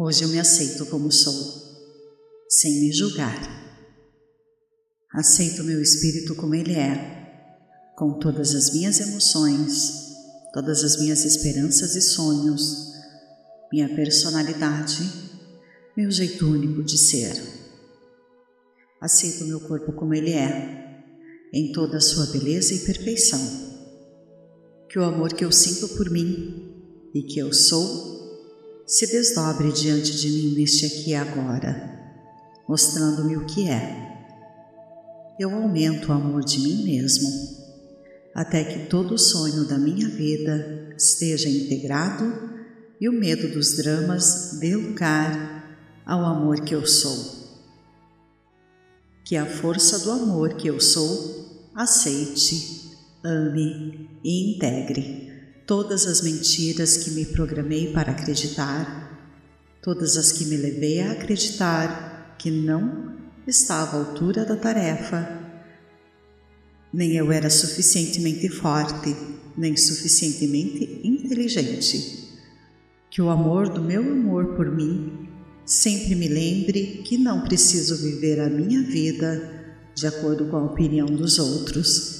Hoje eu me aceito como sou, sem me julgar. Aceito meu espírito como ele é, com todas as minhas emoções, todas as minhas esperanças e sonhos, minha personalidade, meu jeito único de ser. Aceito meu corpo como ele é, em toda a sua beleza e perfeição. Que o amor que eu sinto por mim e que eu sou se desdobre diante de mim neste aqui e agora, mostrando-me o que é eu aumento o amor de mim mesmo, até que todo o sonho da minha vida esteja integrado e o medo dos dramas dê lugar ao amor que eu sou. Que a força do amor que eu sou aceite, ame e integre todas as mentiras que me programei para acreditar, todas as que me levei a acreditar que não estava à altura da tarefa. Nem eu era suficientemente forte, nem suficientemente inteligente. Que o amor do meu amor por mim sempre me lembre que não preciso viver a minha vida de acordo com a opinião dos outros.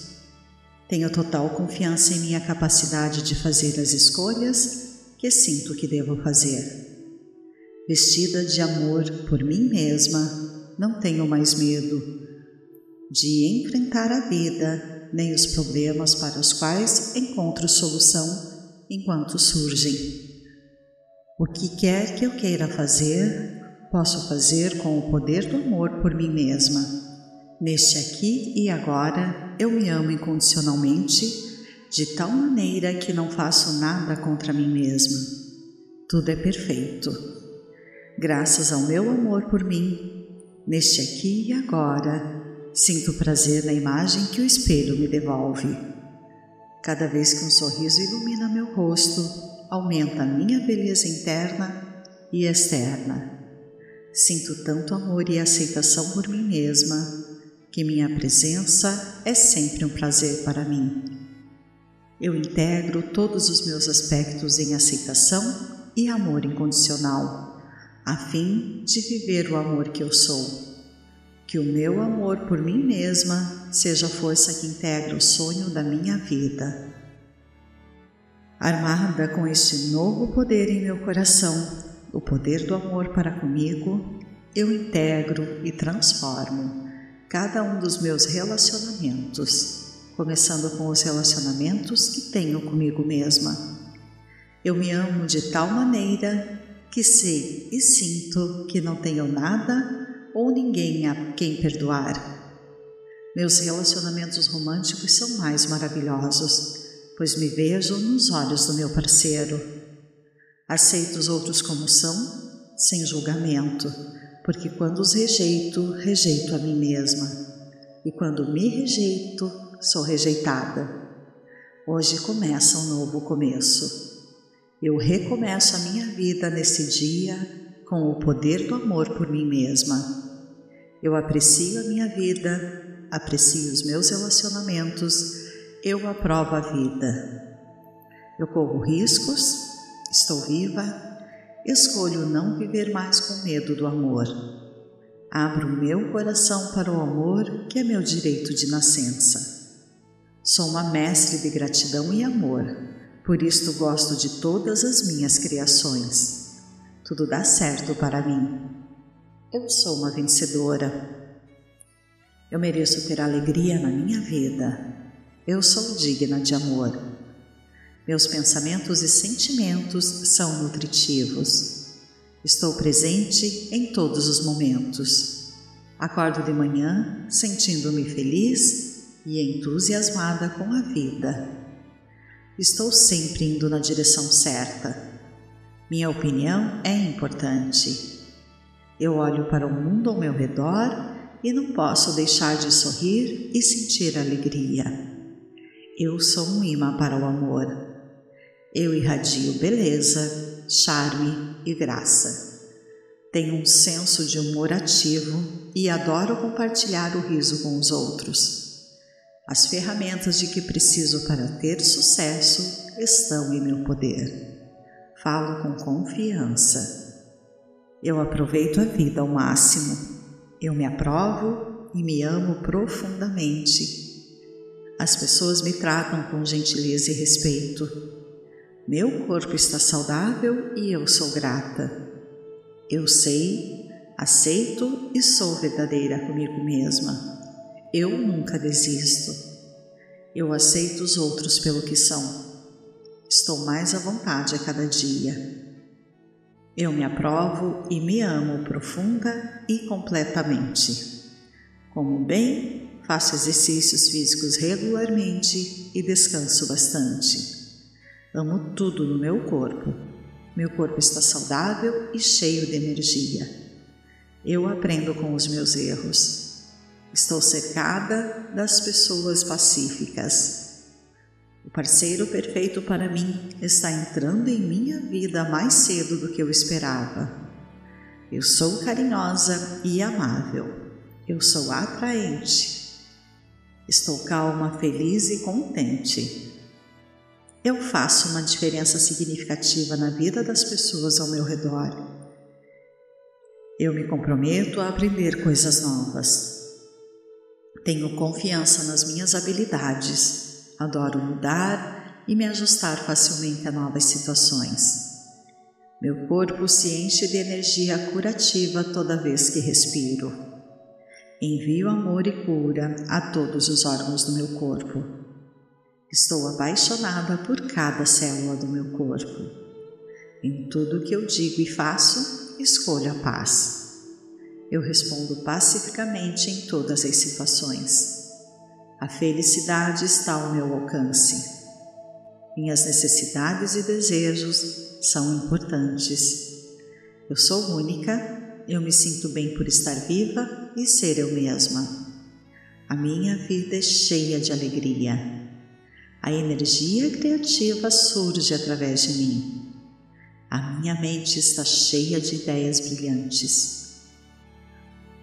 Tenho total confiança em minha capacidade de fazer as escolhas que sinto que devo fazer. Vestida de amor por mim mesma, não tenho mais medo de enfrentar a vida nem os problemas para os quais encontro solução enquanto surgem. O que quer que eu queira fazer, posso fazer com o poder do amor por mim mesma. Neste aqui e agora, eu me amo incondicionalmente, de tal maneira que não faço nada contra mim mesma. Tudo é perfeito. Graças ao meu amor por mim, Neste aqui e agora, sinto prazer na imagem que o espelho me devolve. Cada vez que um sorriso ilumina meu rosto, aumenta minha beleza interna e externa. Sinto tanto amor e aceitação por mim mesma que minha presença é sempre um prazer para mim. Eu integro todos os meus aspectos em aceitação e amor incondicional a fim de viver o amor que eu sou. Que o meu amor por mim mesma seja a força que integra o sonho da minha vida. Armada com este novo poder em meu coração, o poder do amor para comigo, eu integro e transformo cada um dos meus relacionamentos, começando com os relacionamentos que tenho comigo mesma. Eu me amo de tal maneira que sei e sinto que não tenho nada ou ninguém a quem perdoar. Meus relacionamentos românticos são mais maravilhosos, pois me vejo nos olhos do meu parceiro. Aceito os outros como são, sem julgamento, porque quando os rejeito, rejeito a mim mesma. E quando me rejeito, sou rejeitada. Hoje começa um novo começo. Eu recomeço a minha vida nesse dia com o poder do amor por mim mesma. Eu aprecio a minha vida, aprecio os meus relacionamentos, eu aprovo a vida. Eu corro riscos, estou viva, escolho não viver mais com medo do amor. Abro meu coração para o amor, que é meu direito de nascença. Sou uma mestre de gratidão e amor por isto gosto de todas as minhas criações. Tudo dá certo para mim. Eu sou uma vencedora. Eu mereço ter alegria na minha vida. Eu sou digna de amor. Meus pensamentos e sentimentos são nutritivos. Estou presente em todos os momentos. Acordo de manhã sentindo-me feliz e entusiasmada com a vida. Estou sempre indo na direção certa. Minha opinião é importante. Eu olho para o mundo ao meu redor e não posso deixar de sorrir e sentir alegria. Eu sou um imã para o amor. Eu irradio beleza, charme e graça. Tenho um senso de humor ativo e adoro compartilhar o riso com os outros. As ferramentas de que preciso para ter sucesso estão em meu poder. Falo com confiança. Eu aproveito a vida ao máximo. Eu me aprovo e me amo profundamente. As pessoas me tratam com gentileza e respeito. Meu corpo está saudável e eu sou grata. Eu sei, aceito e sou verdadeira comigo mesma. Eu nunca desisto. Eu aceito os outros pelo que são. Estou mais à vontade a cada dia. Eu me aprovo e me amo profunda e completamente. Como bem, faço exercícios físicos regularmente e descanso bastante. Amo tudo no meu corpo. Meu corpo está saudável e cheio de energia. Eu aprendo com os meus erros. Estou cercada das pessoas pacíficas. O parceiro perfeito para mim está entrando em minha vida mais cedo do que eu esperava. Eu sou carinhosa e amável. Eu sou atraente. Estou calma, feliz e contente. Eu faço uma diferença significativa na vida das pessoas ao meu redor. Eu me comprometo a aprender coisas novas. Tenho confiança nas minhas habilidades adoro mudar e me ajustar facilmente a novas situações. Meu corpo se enche de energia curativa toda vez que respiro. Envio amor e cura a todos os órgãos do meu corpo. Estou apaixonada por cada célula do meu corpo. Em tudo que eu digo e faço, escolho a paz. Eu respondo pacificamente em todas as situações. A felicidade está ao meu alcance. Minhas necessidades e desejos são importantes. Eu sou única, eu me sinto bem por estar viva e ser eu mesma. A minha vida é cheia de alegria. A energia criativa surge através de mim. A minha mente está cheia de ideias brilhantes.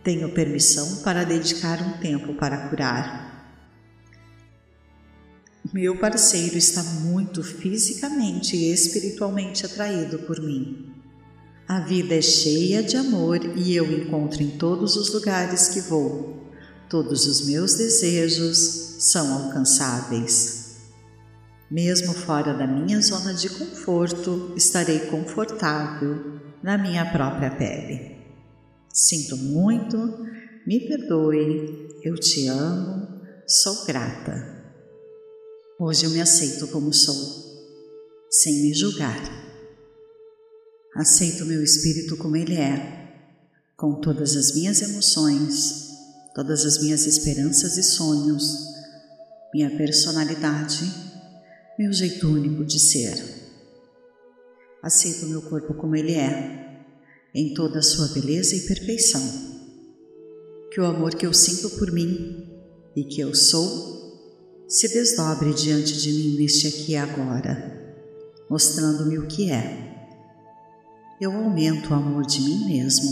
Tenho permissão para dedicar um tempo para curar meu parceiro está muito fisicamente e espiritualmente atraído por mim. A vida é cheia de amor e eu encontro em todos os lugares que vou. Todos os meus desejos são alcançáveis. Mesmo fora da minha zona de conforto, estarei confortável na minha própria pele. Sinto muito, me perdoe, eu te amo, sou grata. Hoje eu me aceito como sou, sem me julgar. Aceito meu espírito como ele é, com todas as minhas emoções, todas as minhas esperanças e sonhos, minha personalidade, meu jeito único de ser. Aceito meu corpo como ele é, em toda a sua beleza e perfeição. Que o amor que eu sinto por mim e que eu sou se desdobre diante de mim neste aqui e agora, mostrando-me o que é. Eu aumento o amor de mim mesmo,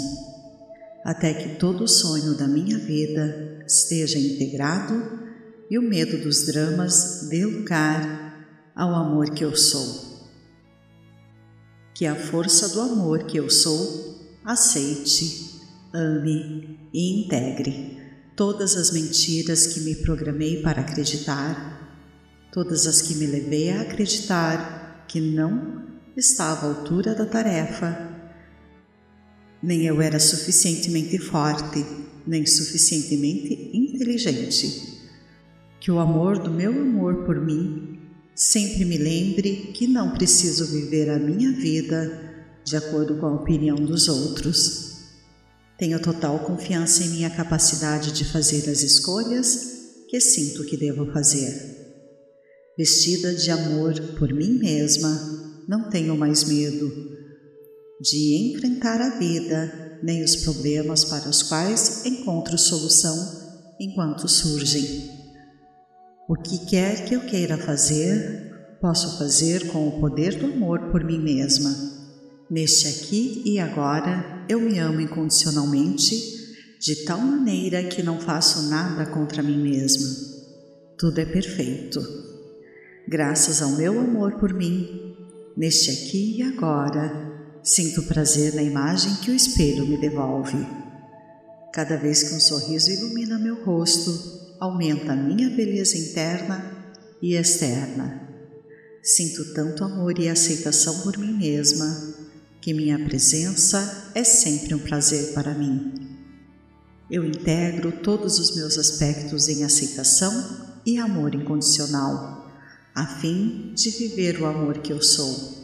até que todo o sonho da minha vida esteja integrado e o medo dos dramas dê lugar ao amor que eu sou. Que a força do amor que eu sou aceite, ame e integre todas as mentiras que me programei para acreditar, todas as que me levei a acreditar que não estava à altura da tarefa, nem eu era suficientemente forte, nem suficientemente inteligente. Que o amor do meu amor por mim sempre me lembre que não preciso viver a minha vida de acordo com a opinião dos outros tenho total confiança em minha capacidade de fazer as escolhas que sinto que devo fazer. Vestida de amor por mim mesma, não tenho mais medo de enfrentar a vida nem os problemas para os quais encontro solução enquanto surgem. O que quer que eu queira fazer, posso fazer com o poder do amor por mim mesma Neste aqui e agora eu me amo incondicionalmente, de tal maneira que não faço nada contra mim mesma. Tudo é perfeito. Graças ao meu amor por mim, neste aqui e agora, sinto prazer na imagem que o espelho me devolve. Cada vez que um sorriso ilumina meu rosto, aumenta a minha beleza interna e externa. Sinto tanto amor e aceitação por mim mesma que minha presença é sempre um prazer para mim. Eu integro todos os meus aspectos em aceitação e amor incondicional, a fim de viver o amor que eu sou.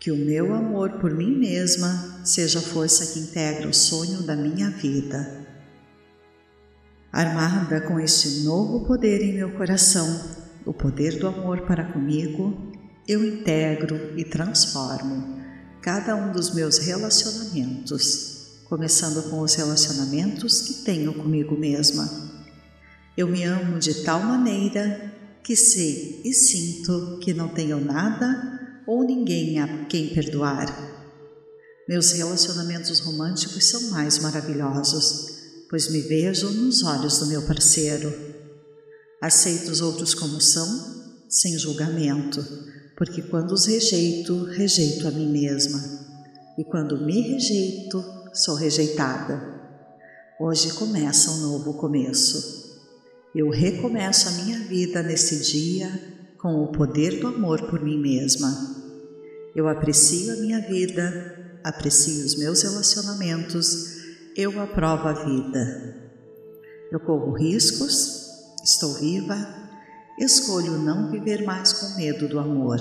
Que o meu amor por mim mesma seja a força que integra o sonho da minha vida. Armada com este novo poder em meu coração, o poder do amor para comigo, eu integro e transformo cada um dos meus relacionamentos, começando com os relacionamentos que tenho comigo mesma. Eu me amo de tal maneira que sei e sinto que não tenho nada ou ninguém a quem perdoar. Meus relacionamentos românticos são mais maravilhosos, pois me vejo nos olhos do meu parceiro. Aceito os outros como são, sem julgamento, porque quando os rejeito, rejeito a mim mesma, e quando me rejeito, sou rejeitada. Hoje começa um novo começo. Eu recomeço a minha vida nesse dia com o poder do amor por mim mesma. Eu aprecio a minha vida, aprecio os meus relacionamentos, eu aprovo a vida. Eu corro riscos, estou viva escolho não viver mais com medo do amor.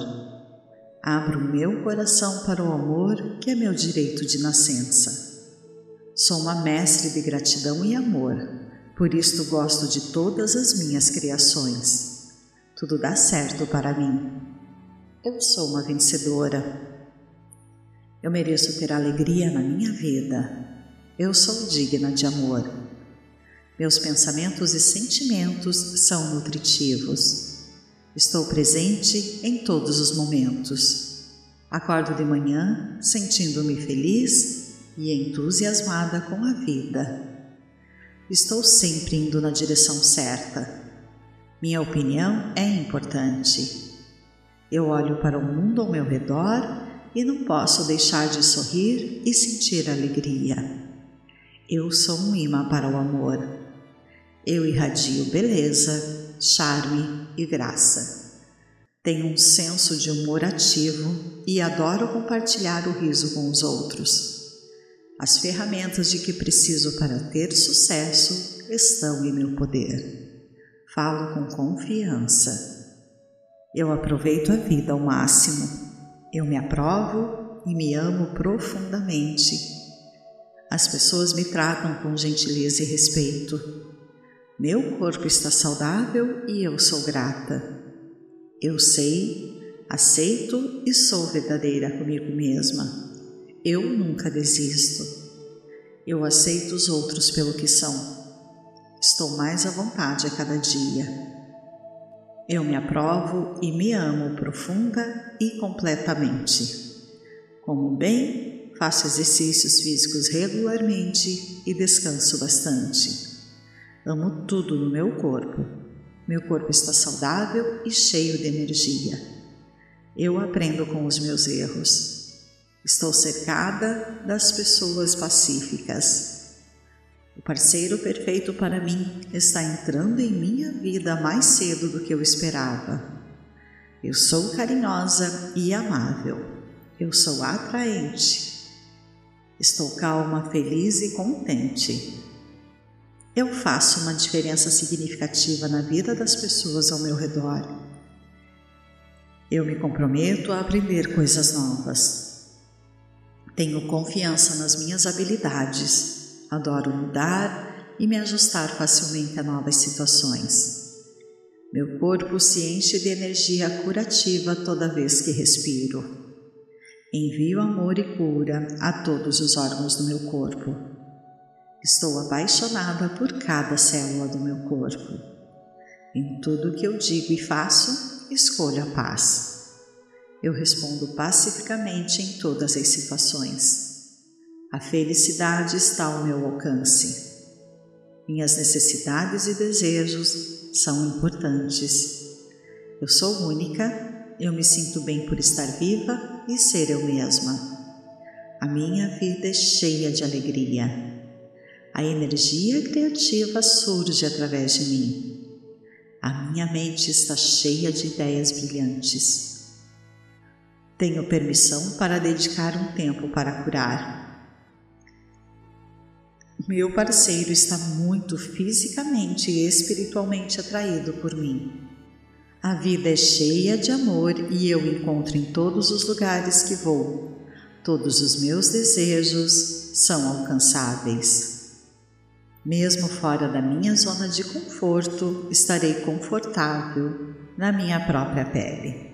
Abro meu coração para o amor, que é meu direito de nascença. Sou uma mestre de gratidão e amor, por isto gosto de todas as minhas criações. Tudo dá certo para mim. Eu sou uma vencedora. Eu mereço ter alegria na minha vida. Eu sou digna de amor. Meus pensamentos e sentimentos são nutritivos. Estou presente em todos os momentos. Acordo de manhã sentindo-me feliz e entusiasmada com a vida. Estou sempre indo na direção certa. Minha opinião é importante. Eu olho para o mundo ao meu redor e não posso deixar de sorrir e sentir alegria. Eu sou um imã para o amor. Eu irradio beleza, charme e graça. Tenho um senso de humor ativo e adoro compartilhar o riso com os outros. As ferramentas de que preciso para ter sucesso estão em meu poder. Falo com confiança. Eu aproveito a vida ao máximo. Eu me aprovo e me amo profundamente. As pessoas me tratam com gentileza e respeito. Meu corpo está saudável e eu sou grata. Eu sei, aceito e sou verdadeira comigo mesma. Eu nunca desisto. Eu aceito os outros pelo que são. Estou mais à vontade a cada dia. Eu me aprovo e me amo profunda e completamente. Como bem, faço exercícios físicos regularmente e descanso bastante. Amo tudo no meu corpo. Meu corpo está saudável e cheio de energia. Eu aprendo com os meus erros. Estou cercada das pessoas pacíficas. O parceiro perfeito para mim está entrando em minha vida mais cedo do que eu esperava. Eu sou carinhosa e amável. Eu sou atraente. Estou calma, feliz e contente. Eu faço uma diferença significativa na vida das pessoas ao meu redor. Eu me comprometo a aprender coisas novas. Tenho confiança nas minhas habilidades, adoro mudar e me ajustar facilmente a novas situações. Meu corpo se enche de energia curativa toda vez que respiro. Envio amor e cura a todos os órgãos do meu corpo. Estou apaixonada por cada célula do meu corpo. Em tudo que eu digo e faço, escolho a paz. Eu respondo pacificamente em todas as situações. A felicidade está ao meu alcance. Minhas necessidades e desejos são importantes. Eu sou única, eu me sinto bem por estar viva e ser eu mesma. A minha vida é cheia de alegria. A energia criativa surge através de mim. A minha mente está cheia de ideias brilhantes. Tenho permissão para dedicar um tempo para curar. Meu parceiro está muito fisicamente e espiritualmente atraído por mim. A vida é cheia de amor e eu encontro em todos os lugares que vou. Todos os meus desejos são alcançáveis. Mesmo fora da minha zona de conforto, estarei confortável na minha própria pele.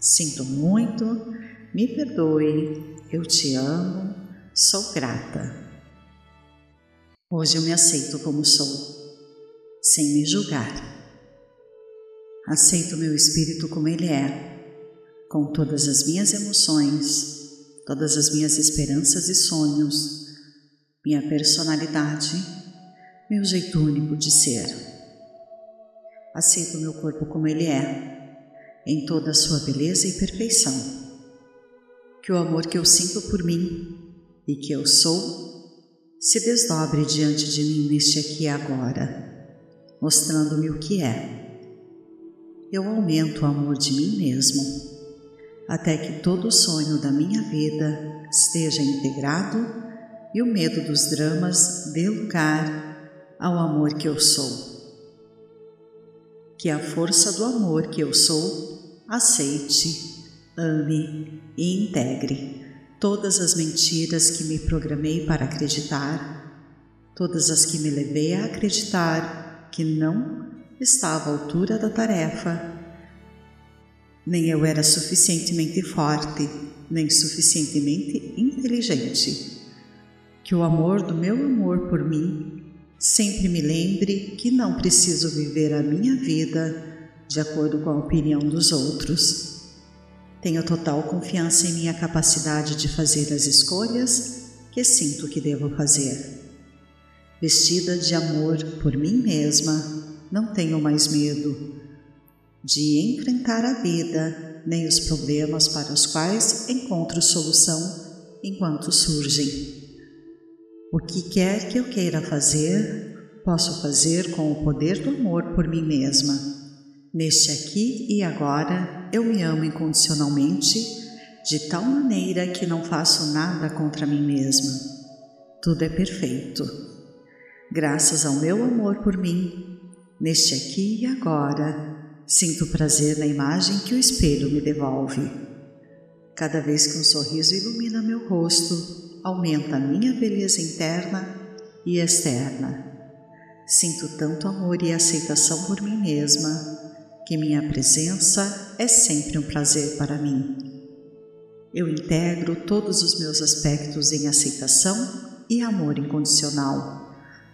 Sinto muito, me perdoe, eu te amo, sou grata. Hoje eu me aceito como sou, sem me julgar. Aceito meu espírito como ele é, com todas as minhas emoções, todas as minhas esperanças e sonhos, minha personalidade, meu jeito único de ser. Aceito meu corpo como ele é, em toda a sua beleza e perfeição. Que o amor que eu sinto por mim e que eu sou se desdobre diante de mim neste aqui e agora, mostrando-me o que é eu aumento o amor de mim mesmo, até que todo o sonho da minha vida esteja integrado e o medo dos dramas dê lugar ao amor que eu sou. Que a força do amor que eu sou aceite, ame e integre todas as mentiras que me programei para acreditar, todas as que me levei a acreditar que não estava à altura da tarefa. Nem eu era suficientemente forte, nem suficientemente inteligente. Que o amor do meu amor por mim sempre me lembre que não preciso viver a minha vida de acordo com a opinião dos outros. Tenho total confiança em minha capacidade de fazer as escolhas que sinto que devo fazer. Vestida de amor por mim mesma, não tenho mais medo de enfrentar a vida nem os problemas para os quais encontro solução enquanto surgem. O que quer que eu queira fazer, posso fazer com o poder do amor por mim mesma. Neste aqui e agora, eu me amo incondicionalmente, de tal maneira que não faço nada contra mim mesma. Tudo é perfeito. Graças ao meu amor por mim, Neste aqui e agora, sinto prazer na imagem que o espelho me devolve. Cada vez que um sorriso ilumina meu rosto, aumenta a minha beleza interna e externa. Sinto tanto amor e aceitação por mim mesma que minha presença é sempre um prazer para mim. Eu integro todos os meus aspectos em aceitação e amor incondicional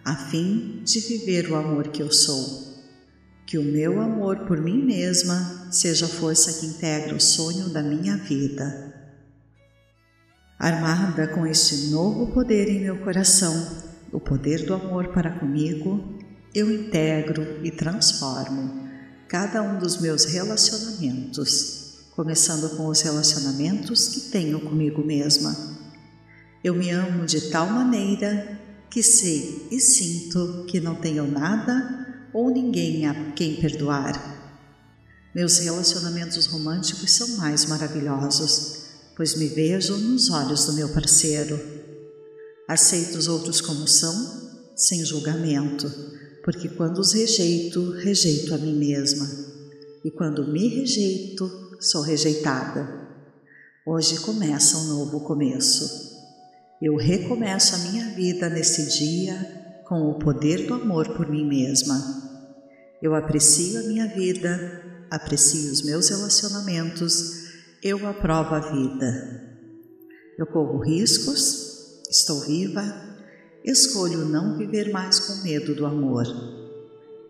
a fim de viver o amor que eu sou. Que o meu amor por mim mesma seja a força que integra o sonho da minha vida. Armada com este novo poder em meu coração, o poder do amor para comigo, eu integro e transformo cada um dos meus relacionamentos, começando com os relacionamentos que tenho comigo mesma. Eu me amo de tal maneira que sei e sinto que não tenho nada ou ninguém a quem perdoar. Meus relacionamentos românticos são mais maravilhosos, pois me vejo nos olhos do meu parceiro. Aceito os outros como são, sem julgamento, porque quando os rejeito, rejeito a mim mesma. E quando me rejeito, sou rejeitada. Hoje começa um novo começo. Eu recomeço a minha vida nesse dia com o poder do amor por mim mesma. Eu aprecio a minha vida, aprecio os meus relacionamentos, eu aprovo a vida. Eu corro riscos, estou viva, escolho não viver mais com medo do amor.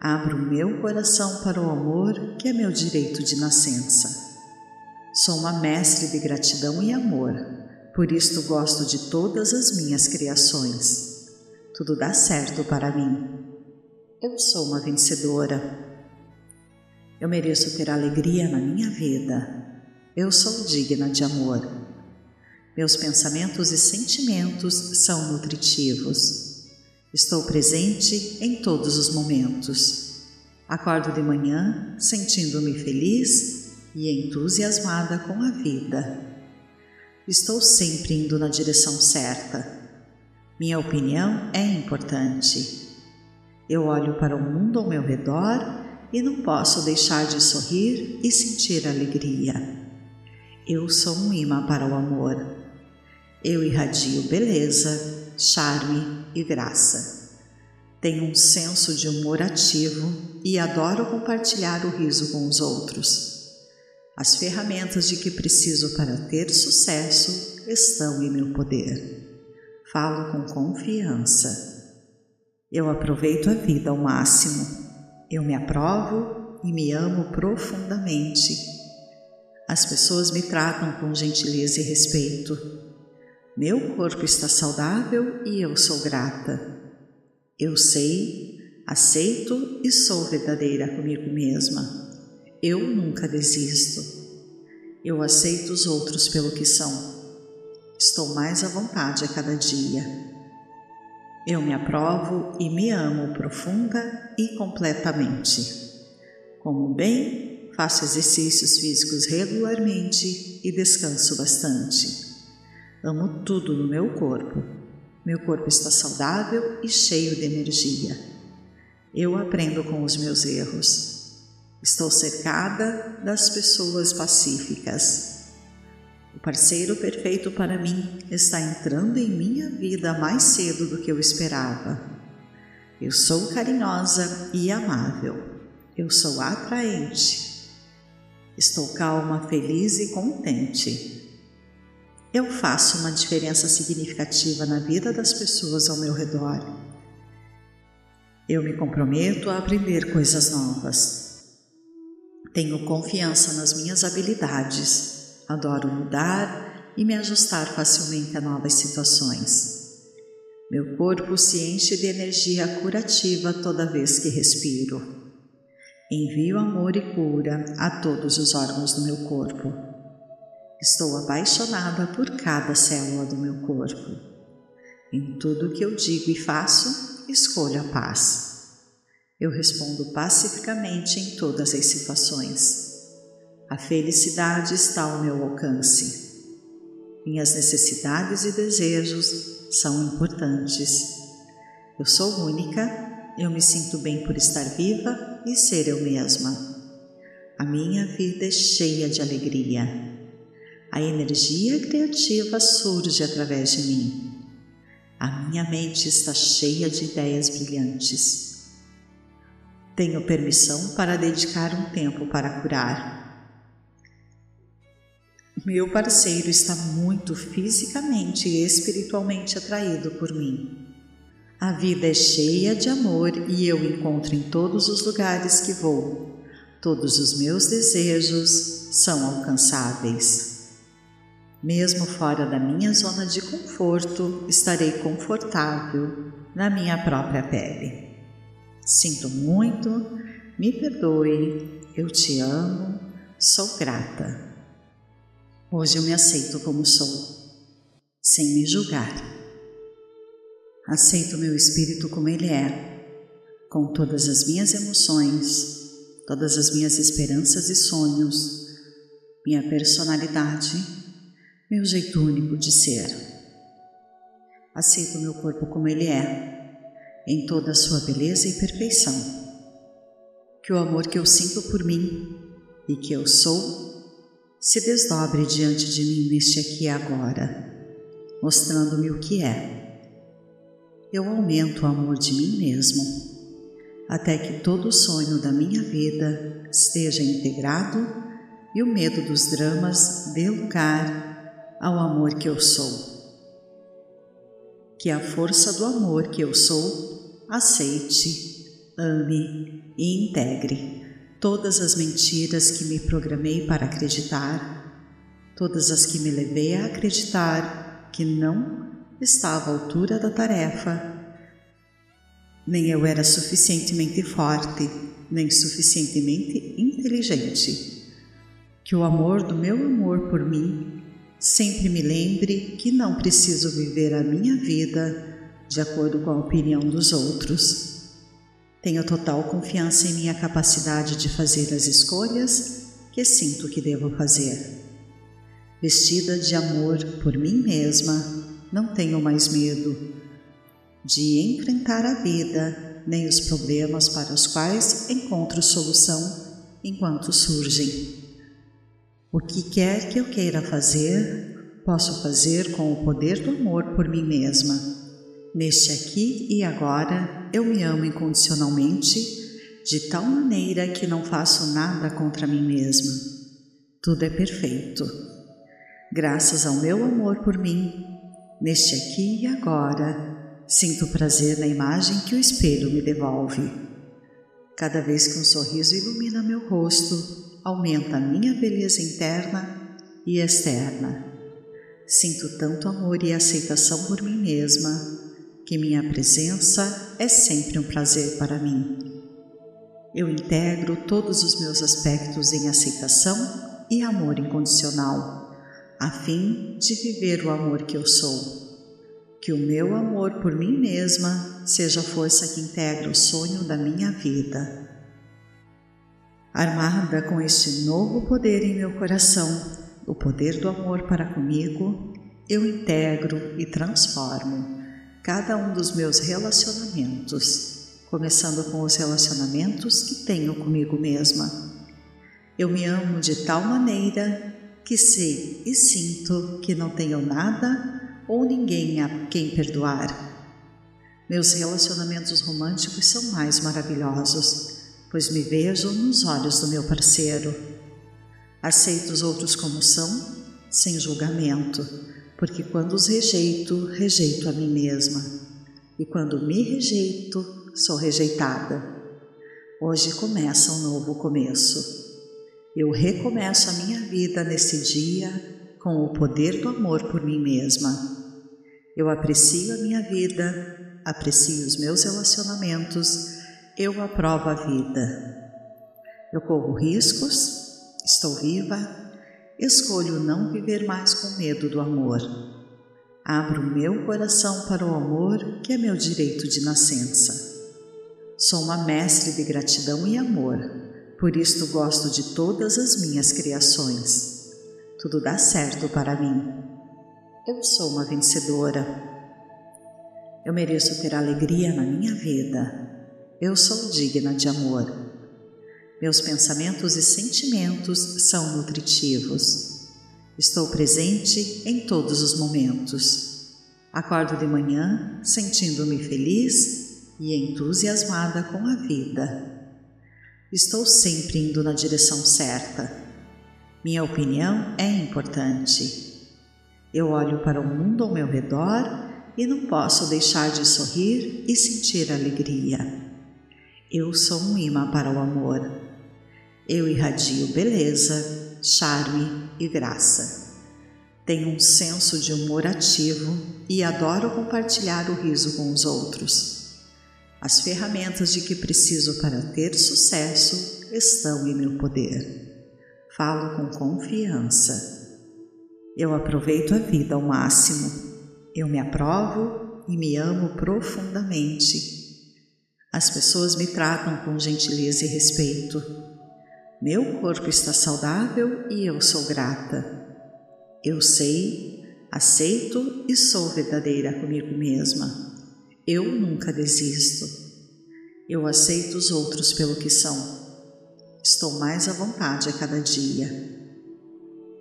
Abro meu coração para o amor, que é meu direito de nascença. Sou uma mestre de gratidão e amor por isto gosto de todas as minhas criações. Tudo dá certo para mim. Eu sou uma vencedora. Eu mereço ter alegria na minha vida. Eu sou digna de amor. Meus pensamentos e sentimentos são nutritivos. Estou presente em todos os momentos. Acordo de manhã sentindo-me feliz e entusiasmada com a vida. Estou sempre indo na direção certa. Minha opinião é importante. Eu olho para o mundo ao meu redor e não posso deixar de sorrir e sentir alegria. Eu sou um imã para o amor. Eu irradio beleza, charme e graça. Tenho um senso de humor ativo e adoro compartilhar o riso com os outros. As ferramentas de que preciso para ter sucesso estão em meu poder. Falo com confiança. Eu aproveito a vida ao máximo. Eu me aprovo e me amo profundamente. As pessoas me tratam com gentileza e respeito. Meu corpo está saudável e eu sou grata. Eu sei, aceito e sou verdadeira comigo mesma. Eu nunca desisto. Eu aceito os outros pelo que são. Estou mais à vontade a cada dia. Eu me aprovo e me amo profunda e completamente. Como bem, faço exercícios físicos regularmente e descanso bastante. Amo tudo no meu corpo. Meu corpo está saudável e cheio de energia. Eu aprendo com os meus erros. Estou cercada das pessoas pacíficas. O parceiro perfeito para mim está entrando em minha vida mais cedo do que eu esperava. Eu sou carinhosa e amável. Eu sou atraente. Estou calma, feliz e contente eu faço uma diferença significativa na vida das pessoas ao meu redor. Eu me comprometo a aprender coisas novas. Tenho confiança nas minhas habilidades, adoro mudar e me ajustar facilmente a novas situações. Meu corpo se enche de energia curativa toda vez que respiro. Envio amor e cura a todos os órgãos do meu corpo. Estou apaixonada por cada célula do meu corpo. Em tudo que eu digo e faço, escolho a paz. Eu respondo pacificamente em todas as situações. A felicidade está ao meu alcance. Minhas necessidades e desejos são importantes. Eu sou única, eu me sinto bem por estar viva e ser eu mesma. A minha vida é cheia de alegria. A energia criativa surge através de mim. A minha mente está cheia de ideias brilhantes. Tenho permissão para dedicar um tempo para curar. Meu parceiro está muito fisicamente e espiritualmente atraído por mim. A vida é cheia de amor e eu encontro em todos os lugares que vou. Todos os meus desejos são alcançáveis. Mesmo fora da minha zona de conforto, estarei confortável na minha própria pele. Sinto muito, me perdoe, eu te amo, sou grata. Hoje eu me aceito como sou, sem me julgar. Aceito meu espírito como ele é, com todas as minhas emoções, todas as minhas esperanças e sonhos, minha personalidade meu jeito único de ser. Aceito meu corpo como ele é, em toda a sua beleza e perfeição. Que o amor que eu sinto por mim e que eu sou se desdobre diante de mim neste aqui e agora, mostrando-me o que é. Eu aumento o amor de mim mesmo, até que todo o sonho da minha vida esteja integrado e o medo dos dramas dê lugar ao amor que eu sou. Que a força do amor que eu sou aceite, ame e integre todas as mentiras que me programei para acreditar, todas as que me levei a acreditar que não estava à altura da tarefa, nem eu era suficientemente forte, nem suficientemente inteligente. Que o amor do meu amor por mim sempre me lembre que não preciso viver a minha vida de acordo com a opinião dos outros. Tenho total confiança em minha capacidade de fazer as escolhas que sinto que devo fazer. Vestida de amor por mim mesma, não tenho mais medo de enfrentar a vida nem os problemas para os quais encontro solução enquanto surgem. O que quer que eu queira fazer, posso fazer com o poder do amor por mim mesma. Neste aqui e agora, eu me amo incondicionalmente, de tal maneira que não faço nada contra mim mesma. Tudo é perfeito. Graças ao meu amor por mim, neste aqui e agora, sinto prazer na imagem que o espelho me devolve. Cada vez que um sorriso ilumina meu rosto, aumenta a minha beleza interna e externa. Sinto tanto amor e aceitação por mim mesma que minha presença é sempre um prazer para mim. Eu integro todos os meus aspectos em aceitação e amor incondicional, a fim de viver o amor que eu sou. Que o meu amor por mim mesma seja a força que integra o sonho da minha vida. Armada com este novo poder em meu coração, o poder do amor para comigo, eu integro e transformo cada um dos meus relacionamentos, começando com os relacionamentos que tenho comigo mesma. Eu me amo de tal maneira que sei e sinto que não tenho nada ou ninguém a quem perdoar. Meus relacionamentos românticos são mais maravilhosos, pois me vejo nos olhos do meu parceiro. Aceito os outros como são, sem julgamento, porque quando os rejeito, rejeito a mim mesma. E quando me rejeito, sou rejeitada. Hoje começa um novo começo. Eu recomeço a minha vida nesse dia com o poder do amor por mim mesma. Eu aprecio a minha vida, aprecio os meus relacionamentos, eu aprovo a vida. Eu corro riscos, estou viva, escolho não viver mais com medo do amor. Abro meu coração para o amor, que é meu direito de nascença. Sou uma mestre de gratidão e amor, por isto gosto de todas as minhas criações tudo dá certo para mim. Eu sou uma vencedora. Eu mereço ter alegria na minha vida. Eu sou digna de amor. Meus pensamentos e sentimentos são nutritivos. Estou presente em todos os momentos. Acordo de manhã sentindo-me feliz e entusiasmada com a vida. Estou sempre indo na direção certa minha opinião é importante. Eu olho para o mundo ao meu redor e não posso deixar de sorrir e sentir alegria. Eu sou um imã para o amor. Eu irradio beleza, charme e graça. Tenho um senso de humor ativo e adoro compartilhar o riso com os outros. As ferramentas de que preciso para ter sucesso estão em meu poder. Falo com confiança. Eu aproveito a vida ao máximo. Eu me aprovo e me amo profundamente. As pessoas me tratam com gentileza e respeito. Meu corpo está saudável e eu sou grata. Eu sei, aceito e sou verdadeira comigo mesma. Eu nunca desisto. Eu aceito os outros pelo que são Estou mais à vontade a cada dia.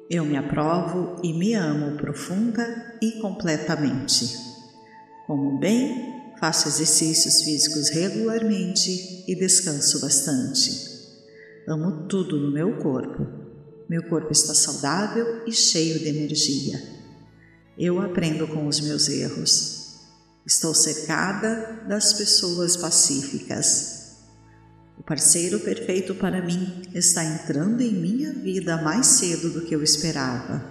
Eu me aprovo e me amo profunda e completamente. Como bem, faço exercícios físicos regularmente e descanso bastante. Amo tudo no meu corpo. Meu corpo está saudável e cheio de energia. Eu aprendo com os meus erros. Estou cercada das pessoas pacíficas o parceiro perfeito para mim está entrando em minha vida mais cedo do que eu esperava.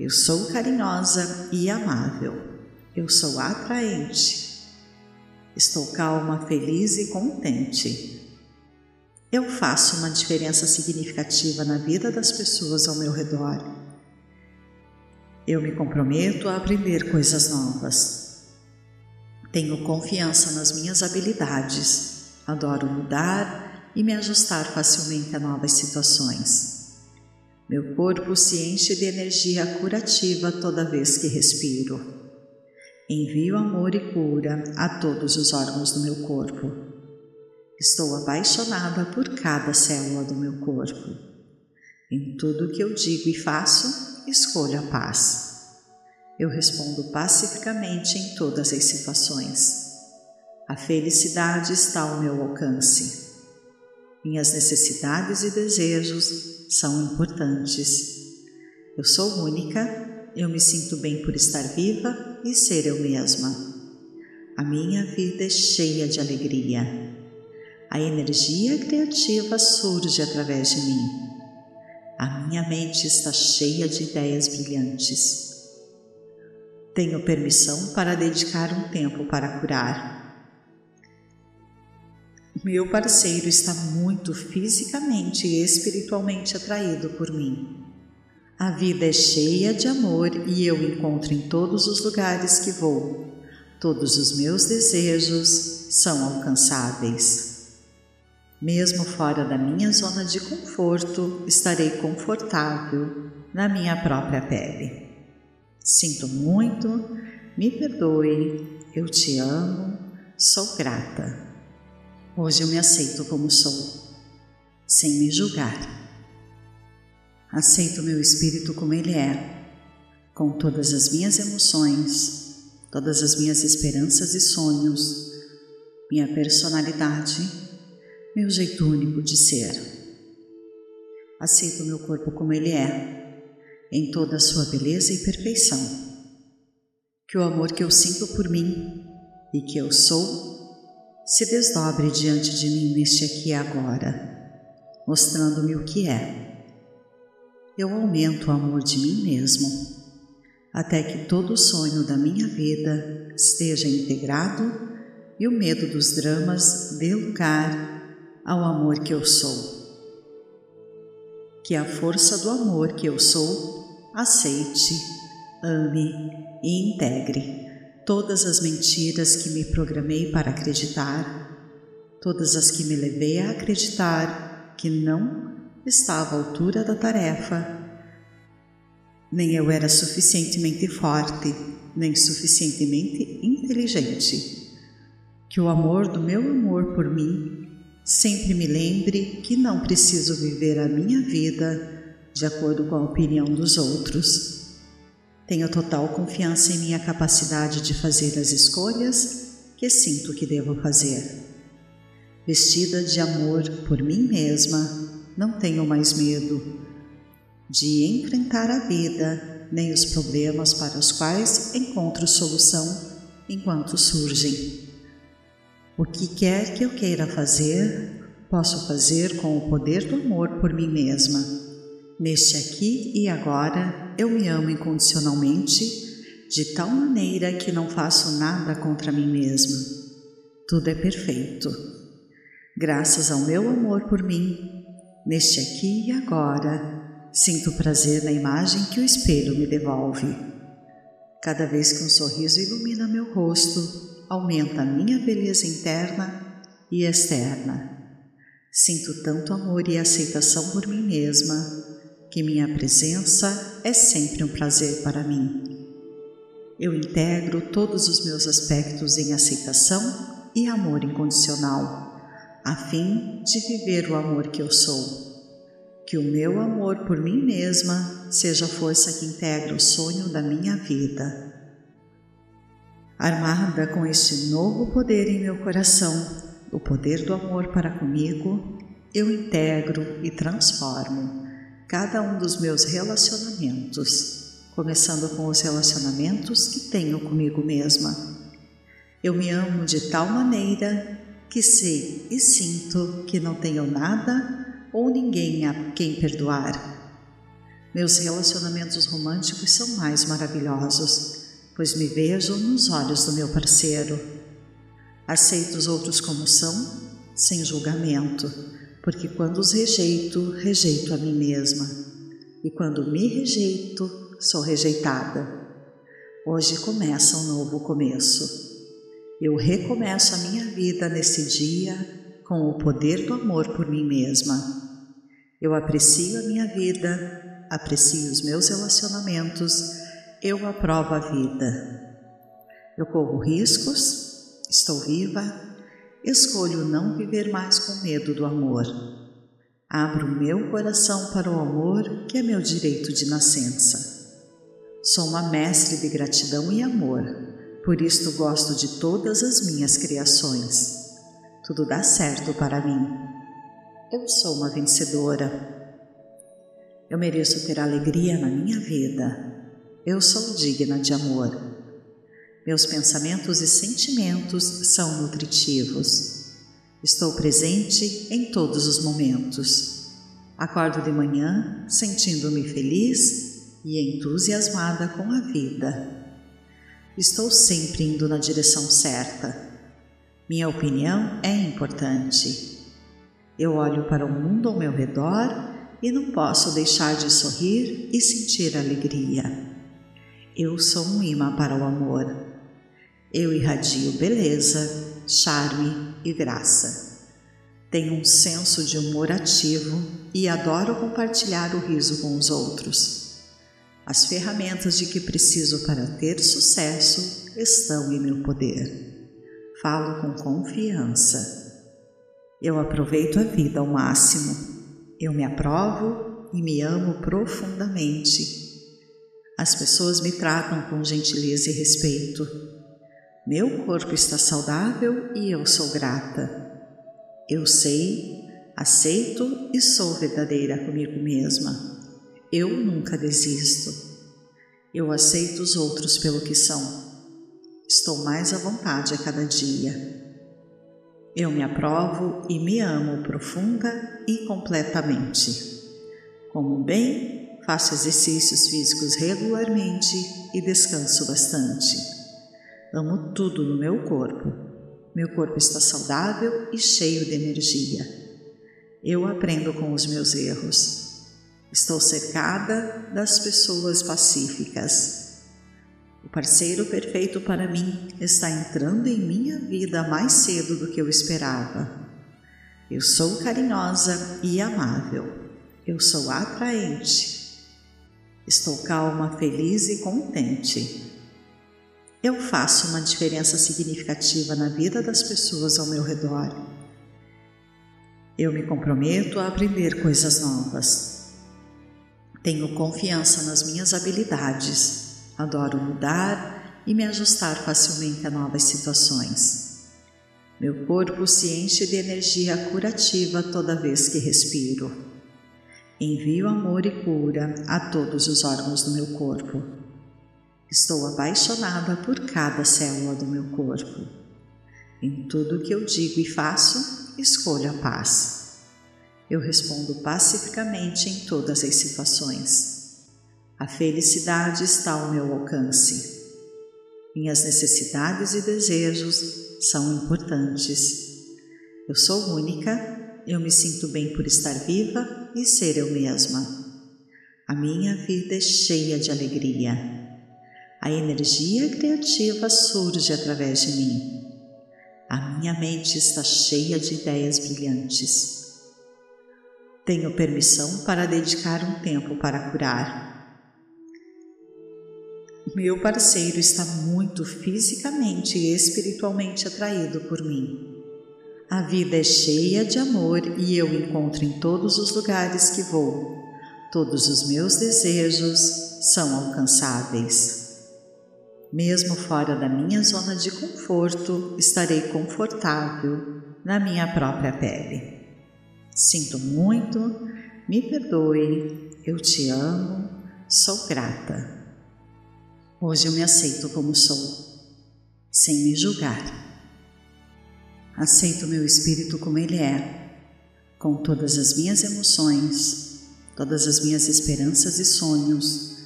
Eu sou carinhosa e amável. Eu sou atraente. Estou calma, feliz e contente. Eu faço uma diferença significativa na vida das pessoas ao meu redor. Eu me comprometo a aprender coisas novas. Tenho confiança nas minhas habilidades. Adoro mudar e me ajustar facilmente a novas situações. Meu corpo se enche de energia curativa toda vez que respiro. Envio amor e cura a todos os órgãos do meu corpo. Estou apaixonada por cada célula do meu corpo. Em tudo que eu digo e faço, escolho a paz. Eu respondo pacificamente em todas as situações. A felicidade está ao meu alcance. Minhas necessidades e desejos são importantes. Eu sou única, eu me sinto bem por estar viva e ser eu mesma. A minha vida é cheia de alegria. A energia criativa surge através de mim. A minha mente está cheia de ideias brilhantes. Tenho permissão para dedicar um tempo para curar meu parceiro está muito fisicamente e espiritualmente atraído por mim. A vida é cheia de amor e eu encontro em todos os lugares que vou. Todos os meus desejos são alcançáveis. Mesmo fora da minha zona de conforto, estarei confortável na minha própria pele. Sinto muito, me perdoe, eu te amo, sou grata. Hoje eu me aceito como sou, sem me julgar. Aceito meu espírito como ele é, com todas as minhas emoções, todas as minhas esperanças e sonhos, minha personalidade, meu jeito único de ser. Aceito meu corpo como ele é, em toda a sua beleza e perfeição. Que o amor que eu sinto por mim e que eu sou se desdobre diante de mim neste aqui e agora, mostrando-me o que é. Eu aumento o amor de mim mesmo, até que todo o sonho da minha vida esteja integrado e o medo dos dramas dê lugar ao amor que eu sou. Que a força do amor que eu sou aceite, ame e integre todas as mentiras que me programei para acreditar, todas as que me levei a acreditar que não estava à altura da tarefa, nem eu era suficientemente forte, nem suficientemente inteligente. Que o amor do meu amor por mim sempre me lembre que não preciso viver a minha vida de acordo com a opinião dos outros tenho total confiança em minha capacidade de fazer as escolhas que sinto que devo fazer. Vestida de amor por mim mesma, não tenho mais medo de enfrentar a vida nem os problemas para os quais encontro solução enquanto surgem. O que quer que eu queira fazer, posso fazer com o poder do amor por mim mesma. Neste aqui e agora eu me amo incondicionalmente, de tal maneira que não faço nada contra mim mesma. Tudo é perfeito. Graças ao meu amor por mim, neste aqui e agora, sinto prazer na imagem que o espelho me devolve. Cada vez que um sorriso ilumina meu rosto, aumenta minha beleza interna e externa. Sinto tanto amor e aceitação por mim mesma que minha presença é sempre um prazer para mim. Eu integro todos os meus aspectos em aceitação e amor incondicional, a fim de viver o amor que eu sou. Que o meu amor por mim mesma seja a força que integra o sonho da minha vida. Armada com este novo poder em meu coração, o poder do amor para comigo, eu integro e transformo cada um dos meus relacionamentos, começando com os relacionamentos que tenho comigo mesma. Eu me amo de tal maneira que sei e sinto que não tenho nada ou ninguém a quem perdoar. Meus relacionamentos românticos são mais maravilhosos, pois me vejo nos olhos do meu parceiro. Aceito os outros como são, sem julgamento porque quando os rejeito, rejeito a mim mesma. E quando me rejeito, sou rejeitada. Hoje começa um novo começo. Eu recomeço a minha vida nesse dia com o poder do amor por mim mesma. Eu aprecio a minha vida, aprecio os meus relacionamentos, eu aprovo a vida. Eu corro riscos, estou viva, escolho não viver mais com medo do amor. Abro meu coração para o amor, que é meu direito de nascença. Sou uma mestre de gratidão e amor, por isto gosto de todas as minhas criações. Tudo dá certo para mim. Eu sou uma vencedora. Eu mereço ter alegria na minha vida. Eu sou digna de amor. Meus pensamentos e sentimentos são nutritivos. Estou presente em todos os momentos. Acordo de manhã sentindo-me feliz e entusiasmada com a vida. Estou sempre indo na direção certa. Minha opinião é importante. Eu olho para o mundo ao meu redor e não posso deixar de sorrir e sentir alegria. Eu sou um imã para o amor. Eu irradio beleza, charme e graça. Tenho um senso de humor ativo e adoro compartilhar o riso com os outros. As ferramentas de que preciso para ter sucesso estão em meu poder. Falo com confiança. Eu aproveito a vida ao máximo. Eu me aprovo e me amo profundamente. As pessoas me tratam com gentileza e respeito. Meu corpo está saudável e eu sou grata. Eu sei, aceito e sou verdadeira comigo mesma. Eu nunca desisto. Eu aceito os outros pelo que são. Estou mais à vontade a cada dia. Eu me aprovo e me amo profunda e completamente. Como bem, faço exercícios físicos regularmente e descanso bastante. Amo tudo no meu corpo. Meu corpo está saudável e cheio de energia. Eu aprendo com os meus erros. Estou cercada das pessoas pacíficas. O parceiro perfeito para mim está entrando em minha vida mais cedo do que eu esperava. Eu sou carinhosa e amável. Eu sou atraente. Estou calma, feliz e contente. Eu faço uma diferença significativa na vida das pessoas ao meu redor. Eu me comprometo a aprender coisas novas. Tenho confiança nas minhas habilidades. Adoro mudar e me ajustar facilmente a novas situações. Meu corpo se enche de energia curativa toda vez que respiro. Envio amor e cura a todos os órgãos do meu corpo. Estou apaixonada por cada célula do meu corpo. Em tudo que eu digo e faço, escolho a paz. Eu respondo pacificamente em todas as situações. A felicidade está ao meu alcance. Minhas necessidades e desejos são importantes. Eu sou única, eu me sinto bem por estar viva e ser eu mesma. A minha vida é cheia de alegria. A energia criativa surge através de mim. A minha mente está cheia de ideias brilhantes. Tenho permissão para dedicar um tempo para curar. Meu parceiro está muito fisicamente e espiritualmente atraído por mim. A vida é cheia de amor e eu encontro em todos os lugares que vou. Todos os meus desejos são alcançáveis. Mesmo fora da minha zona de conforto, estarei confortável na minha própria pele. Sinto muito, me perdoe, eu te amo, sou grata. Hoje eu me aceito como sou, sem me julgar. Aceito meu espírito como ele é, com todas as minhas emoções, todas as minhas esperanças e sonhos,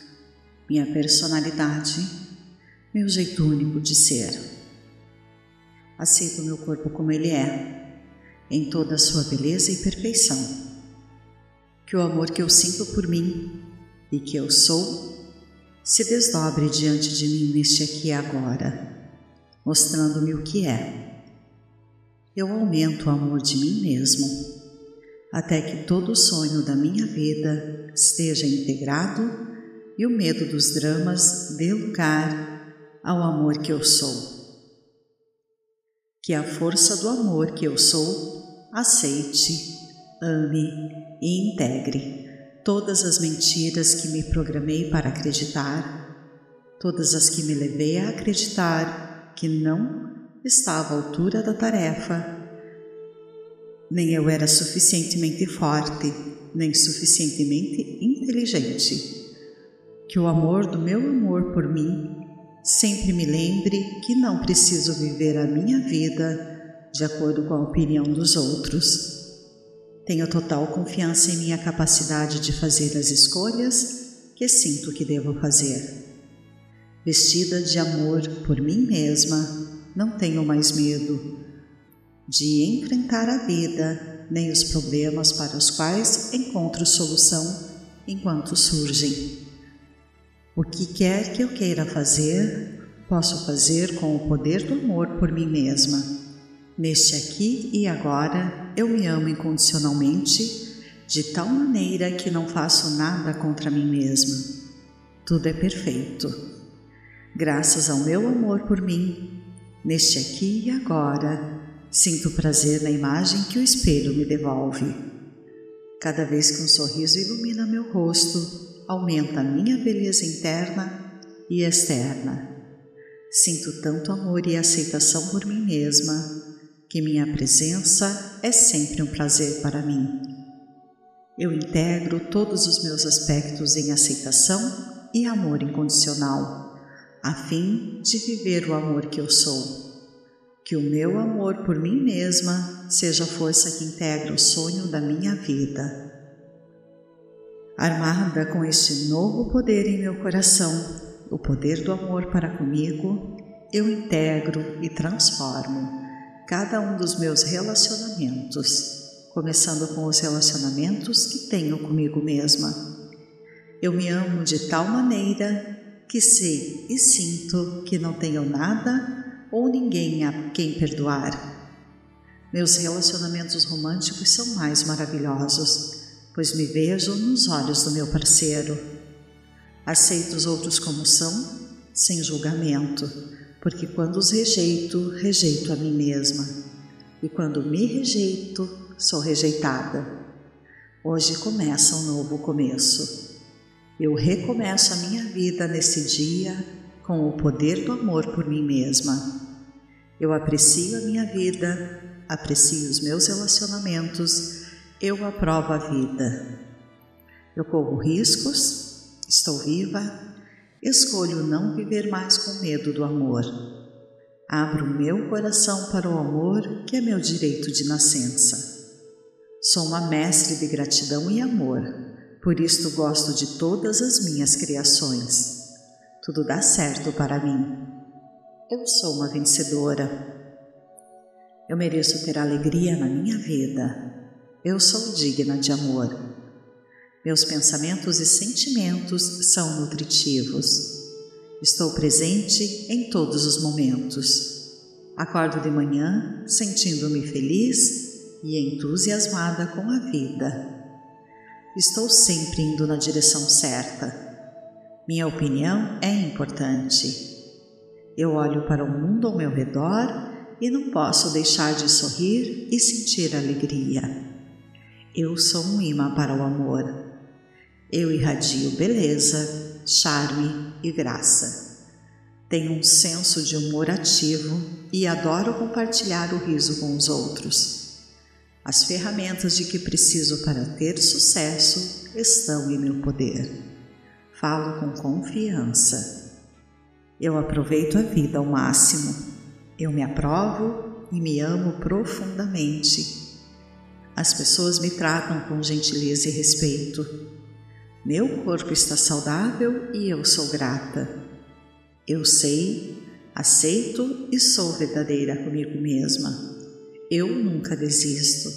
minha personalidade meu jeito único de ser. Aceito meu corpo como ele é, em toda a sua beleza e perfeição. Que o amor que eu sinto por mim e que eu sou se desdobre diante de mim neste aqui e agora, mostrando-me o que é. Eu aumento o amor de mim mesmo, até que todo o sonho da minha vida esteja integrado e o medo dos dramas dê lugar ao amor que eu sou. Que a força do amor que eu sou aceite, ame e integre todas as mentiras que me programei para acreditar, todas as que me levei a acreditar que não estava à altura da tarefa, nem eu era suficientemente forte, nem suficientemente inteligente. Que o amor do meu amor por mim sempre me lembre que não preciso viver a minha vida de acordo com a opinião dos outros tenho total confiança em minha capacidade de fazer as escolhas que sinto que devo fazer. Vestida de amor por mim mesma, não tenho mais medo de enfrentar a vida nem os problemas para os quais encontro solução enquanto surgem. O que quer que eu queira fazer, posso fazer com o poder do amor por mim mesma Neste aqui e agora eu me amo incondicionalmente, de tal maneira que não faço nada contra mim mesma. Tudo é perfeito. Graças ao meu amor por mim, neste aqui e agora, sinto prazer na imagem que o espelho me devolve. Cada vez que um sorriso ilumina meu rosto, aumenta a minha beleza interna e externa. Sinto tanto amor e aceitação por mim mesma que minha presença é sempre um prazer para mim. Eu integro todos os meus aspectos em aceitação e amor incondicional, a fim de viver o amor que eu sou. Que o meu amor por mim mesma seja a força que integra o sonho da minha vida. Armada com este novo poder em meu coração, o poder do amor para comigo, eu integro e transformo cada um dos meus relacionamentos, começando com os relacionamentos que tenho comigo mesma. Eu me amo de tal maneira que sei e sinto que não tenho nada ou ninguém a quem perdoar. Meus relacionamentos românticos são mais maravilhosos, pois me vejo nos olhos do meu parceiro. Aceito os outros como são, sem julgamento porque quando os rejeito, rejeito a mim mesma, e quando me rejeito, sou rejeitada. Hoje começa um novo começo. Eu recomeço a minha vida nesse dia com o poder do amor por mim mesma. Eu aprecio a minha vida, aprecio os meus relacionamentos, eu aprovo a vida. Eu corro riscos, estou viva escolho não viver mais com medo do amor. Abro meu coração para o amor, que é meu direito de nascença. Sou uma mestre de gratidão e amor, por isto gosto de todas as minhas criações. Tudo dá certo para mim. Eu sou uma vencedora. Eu mereço ter alegria na minha vida. Eu sou digna de amor. Meus pensamentos e sentimentos são nutritivos. Estou presente em todos os momentos. Acordo de manhã sentindo-me feliz e entusiasmada com a vida. Estou sempre indo na direção certa. Minha opinião é importante. Eu olho para o mundo ao meu redor e não posso deixar de sorrir e sentir alegria. Eu sou um imã para o amor. Eu irradio beleza, charme e graça. Tenho um senso de humor ativo e adoro compartilhar o riso com os outros. As ferramentas de que preciso para ter sucesso estão em meu poder. Falo com confiança. Eu aproveito a vida ao máximo. Eu me aprovo e me amo profundamente. As pessoas me tratam com gentileza e respeito. Meu corpo está saudável e eu sou grata. Eu sei, aceito e sou verdadeira comigo mesma. Eu nunca desisto.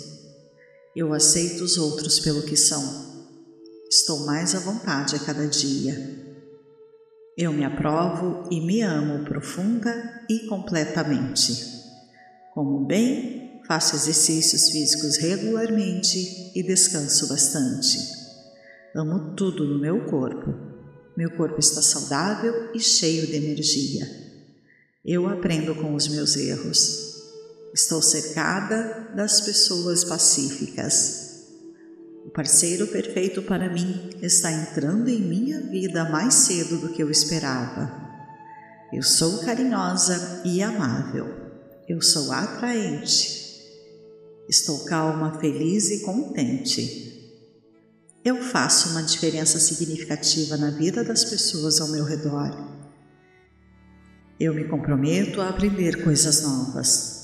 Eu aceito os outros pelo que são. Estou mais à vontade a cada dia. Eu me aprovo e me amo profunda e completamente. Como bem, faço exercícios físicos regularmente e descanso bastante. Amo tudo no meu corpo. Meu corpo está saudável e cheio de energia. Eu aprendo com os meus erros. Estou cercada das pessoas pacíficas o parceiro perfeito para mim está entrando em minha vida mais cedo do que eu esperava. Eu sou carinhosa e amável. Eu sou atraente. Estou calma, feliz e contente. Eu faço uma diferença significativa na vida das pessoas ao meu redor. Eu me comprometo a aprender coisas novas.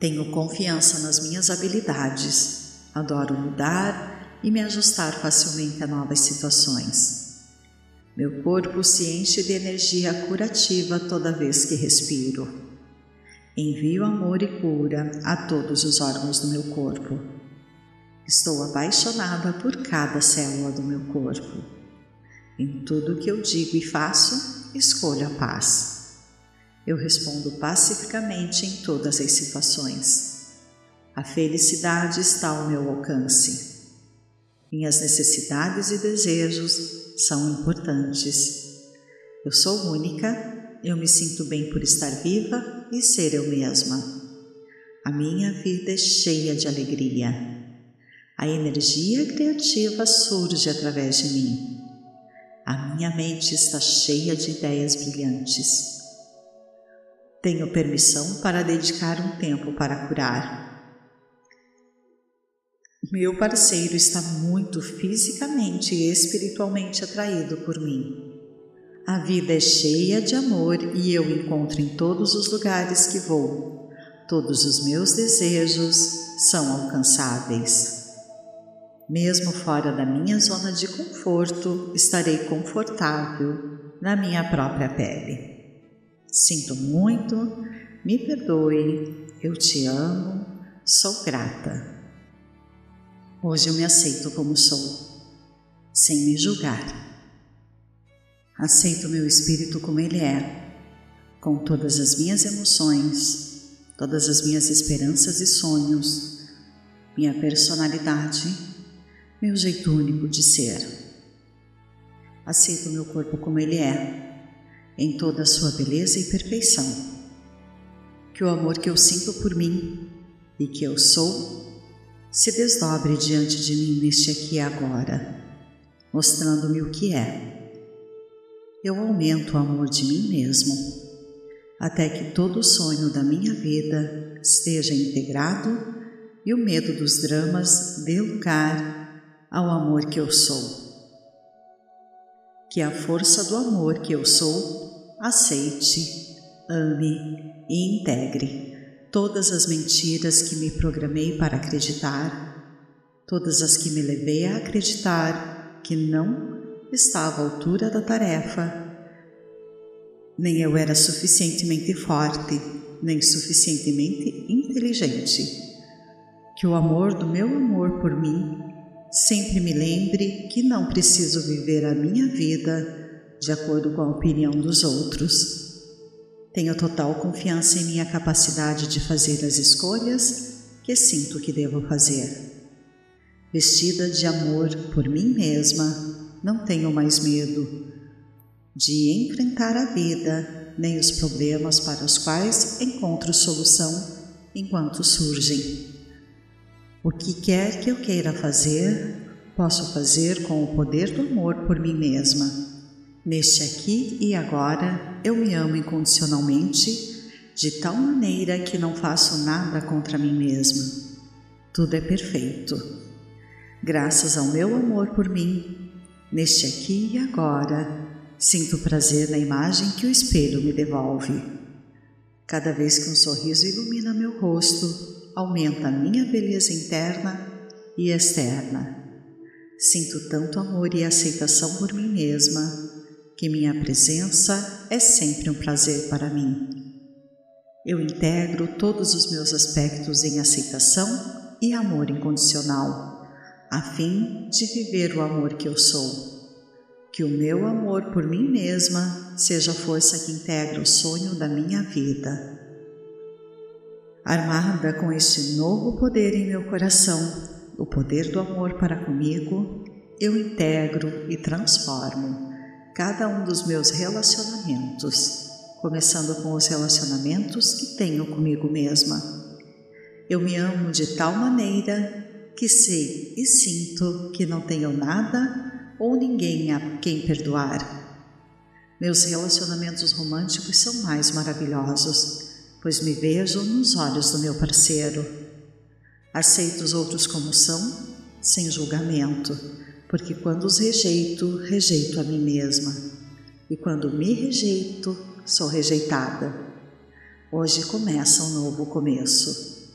Tenho confiança nas minhas habilidades Adoro mudar e me ajustar facilmente a novas situações. Meu corpo se enche de energia curativa toda vez que respiro. Envio amor e cura a todos os órgãos do meu corpo. Estou apaixonada por cada célula do meu corpo. Em tudo que eu digo e faço, escolho a paz. Eu respondo pacificamente em todas as situações. A felicidade está ao meu alcance. Minhas necessidades e desejos são importantes. Eu sou única, eu me sinto bem por estar viva e ser eu mesma. A minha vida é cheia de alegria. A energia criativa surge através de mim. A minha mente está cheia de ideias brilhantes. Tenho permissão para dedicar um tempo para curar meu parceiro está muito fisicamente e espiritualmente atraído por mim. A vida é cheia de amor e eu encontro em todos os lugares que vou. Todos os meus desejos são alcançáveis. Mesmo fora da minha zona de conforto, estarei confortável na minha própria pele. Sinto muito, me perdoe, eu te amo, sou grata. Hoje eu me aceito como sou, sem me julgar. Aceito meu espírito como ele é, com todas as minhas emoções, todas as minhas esperanças e sonhos, minha personalidade, meu jeito único de ser. Aceito meu corpo como ele é, em toda a sua beleza e perfeição. Que o amor que eu sinto por mim e que eu sou se desdobre diante de mim neste aqui e agora, mostrando-me o que é. Eu aumento o amor de mim mesmo, até que todo o sonho da minha vida esteja integrado e o medo dos dramas dê lugar ao amor que eu sou. Que a força do amor que eu sou aceite, ame e integre todas as mentiras que me programei para acreditar, todas as que me levei a acreditar que não estava à altura da tarefa, nem eu era suficientemente forte, nem suficientemente inteligente. Que o amor do meu amor por mim sempre me lembre que não preciso viver a minha vida de acordo com a opinião dos outros tenho total confiança em minha capacidade de fazer as escolhas que sinto que devo fazer. Vestida de amor por mim mesma, não tenho mais medo de enfrentar a vida nem os problemas para os quais encontro solução enquanto surgem. O que quer que eu queira fazer, posso fazer com o poder do amor por mim mesma Neste aqui e agora eu me amo incondicionalmente, de tal maneira que não faço nada contra mim mesma. Tudo é perfeito. Graças ao meu amor por mim, neste aqui e agora, sinto prazer na imagem que o espelho me devolve. Cada vez que um sorriso ilumina meu rosto, aumenta a minha beleza interna e externa. Sinto tanto amor e aceitação por mim mesma que minha presença é sempre um prazer para mim. Eu integro todos os meus aspectos em aceitação e amor incondicional, a fim de viver o amor que eu sou. Que o meu amor por mim mesma seja a força que integra o sonho da minha vida. Armada com este novo poder em meu coração, o poder do amor para comigo, eu integro e transformo cada um dos meus relacionamentos, começando com os relacionamentos que tenho comigo mesma. Eu me amo de tal maneira que sei e sinto que não tenho nada ou ninguém a quem perdoar. Meus relacionamentos românticos são mais maravilhosos, pois me vejo nos olhos do meu parceiro. Aceito os outros como são, sem julgamento, porque quando os rejeito, rejeito a mim mesma, e quando me rejeito, sou rejeitada. Hoje começa um novo começo.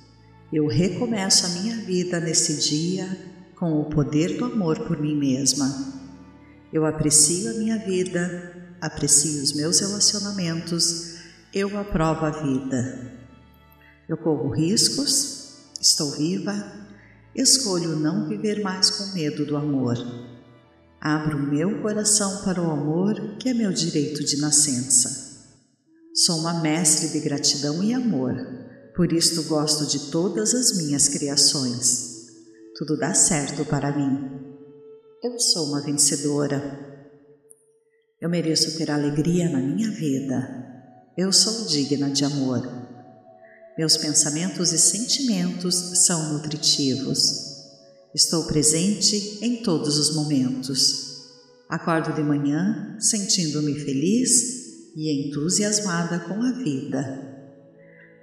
Eu recomeço a minha vida nesse dia com o poder do amor por mim mesma. Eu aprecio a minha vida, aprecio os meus relacionamentos, eu aprovo a vida. Eu corro riscos, estou viva, escolho não viver mais com medo do amor. Abro meu coração para o amor, que é meu direito de nascença. Sou uma mestre de gratidão e amor por isto gosto de todas as minhas criações. Tudo dá certo para mim. Eu sou uma vencedora. Eu mereço ter alegria na minha vida. Eu sou digna de amor. Meus pensamentos e sentimentos são nutritivos. Estou presente em todos os momentos. Acordo de manhã sentindo-me feliz e entusiasmada com a vida.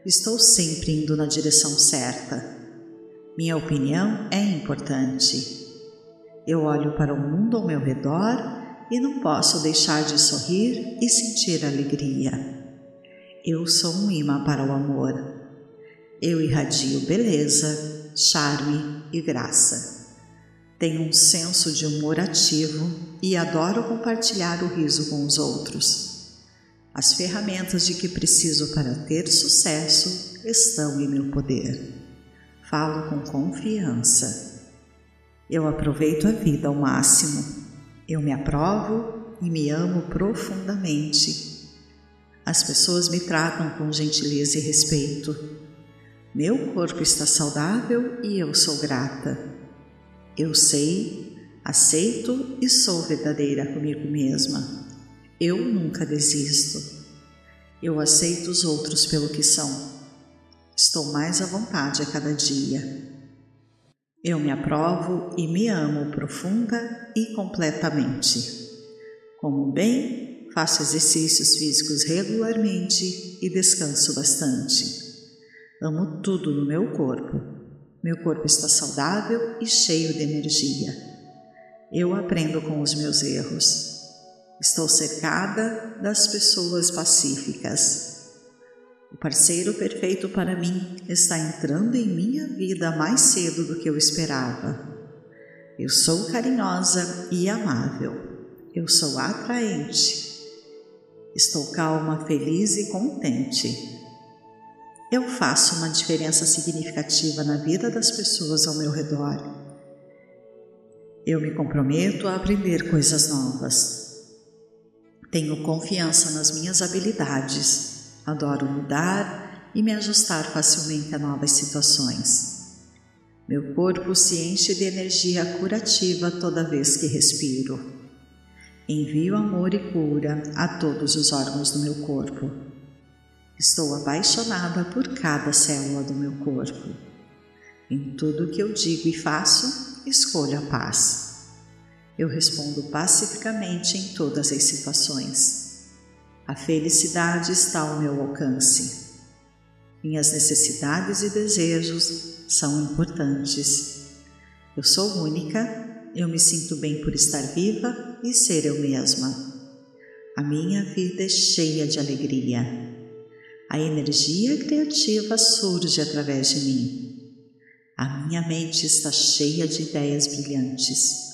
Estou sempre indo na direção certa. Minha opinião é importante. Eu olho para o mundo ao meu redor e não posso deixar de sorrir e sentir alegria. Eu sou um imã para o amor. Eu irradio beleza, charme e graça. Tenho um senso de humor ativo e adoro compartilhar o riso com os outros. As ferramentas de que preciso para ter sucesso estão em meu poder. Falo com confiança. Eu aproveito a vida ao máximo. Eu me aprovo e me amo profundamente. As pessoas me tratam com gentileza e respeito. Meu corpo está saudável e eu sou grata. Eu sei, aceito e sou verdadeira comigo mesma. Eu nunca desisto. Eu aceito os outros pelo que são. Estou mais à vontade a cada dia. Eu me aprovo e me amo profunda e completamente. Como bem, faço exercícios físicos regularmente e descanso bastante. Amo tudo no meu corpo. Meu corpo está saudável e cheio de energia. Eu aprendo com os meus erros. Estou cercada das pessoas pacíficas. O parceiro perfeito para mim está entrando em minha vida mais cedo do que eu esperava. Eu sou carinhosa e amável. Eu sou atraente. Estou calma, feliz e contente. Eu faço uma diferença significativa na vida das pessoas ao meu redor. Eu me comprometo a aprender coisas novas. Tenho confiança nas minhas habilidades, adoro mudar e me ajustar facilmente a novas situações. Meu corpo se enche de energia curativa toda vez que respiro. Envio amor e cura a todos os órgãos do meu corpo. Estou apaixonada por cada célula do meu corpo. Em tudo que eu digo e faço, escolho a paz. Eu respondo pacificamente em todas as situações. A felicidade está ao meu alcance. Minhas necessidades e desejos são importantes. Eu sou única, eu me sinto bem por estar viva e ser eu mesma. A minha vida é cheia de alegria. A energia criativa surge através de mim. A minha mente está cheia de ideias brilhantes.